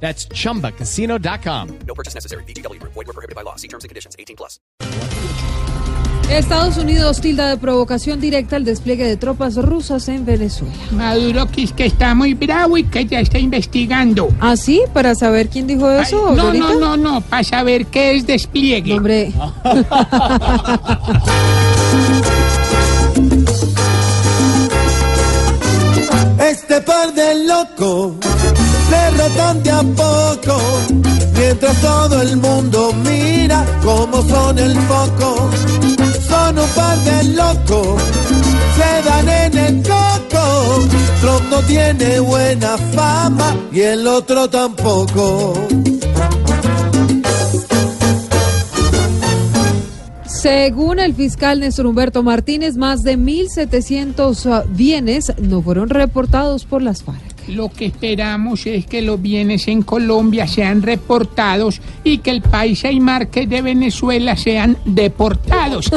That's chumbacasino.com. No purchase necessary. BGW. Void were prohibited by law. See terms and conditions. 18 plus. Estados Unidos tilda de provocación directa el despliegue de tropas rusas en Venezuela. Maduro que es que está muy bravo y que ya está investigando. ¿Ah, sí? ¿Para saber quién dijo Ay, eso? no, Dorita? no, no, no, para saber qué es despliegue. No, Hombre, Este par de locos de a poco, mientras todo el mundo mira cómo son el foco. Son un par de locos, se dan en el coco. Trump no tiene buena fama y el otro tampoco. según el fiscal Néstor Humberto Martínez, más de 1.700 bienes no fueron reportados por las FARC. Lo que esperamos es que los bienes en Colombia sean reportados y que el país y marques de Venezuela sean deportados.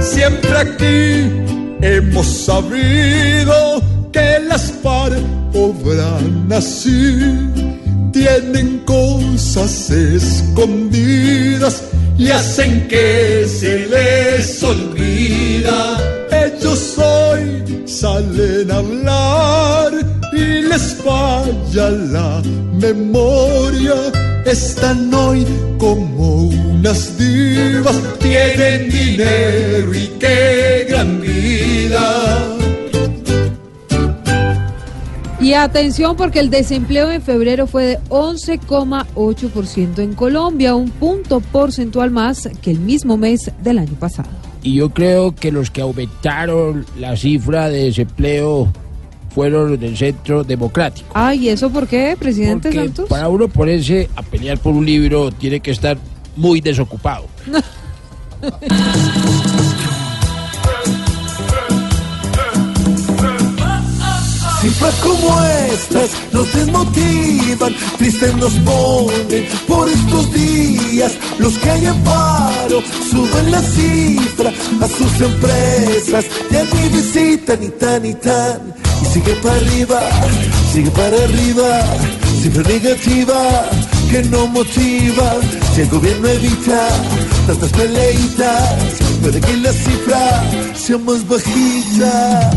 Siempre aquí hemos sabido que las FARC obran así. Tienen cosas escondidas y hacen que se les olvida. Ellos hoy salen a hablar y les falla la memoria. Están hoy como unas divas, tienen dinero y qué gran vida. Y atención porque el desempleo en febrero fue de 11,8% en Colombia, un punto porcentual más que el mismo mes del año pasado. Y yo creo que los que aumentaron la cifra de desempleo fueron los del Centro Democrático. Ay, ¿y eso por qué, presidente Porque Santos? para uno ponerse a pelear por un libro tiene que estar muy desocupado. Cifras como estas nos desmotivan, tristes nos ponen por estos días. Los que hay en paro suben la cifra a sus empresas, ya ni visitan ni tan ni tan. Y sigue para arriba, sigue para arriba, cifra negativa que no motiva. Si el gobierno evita tantas peleitas, puede que la cifra sea más bajita.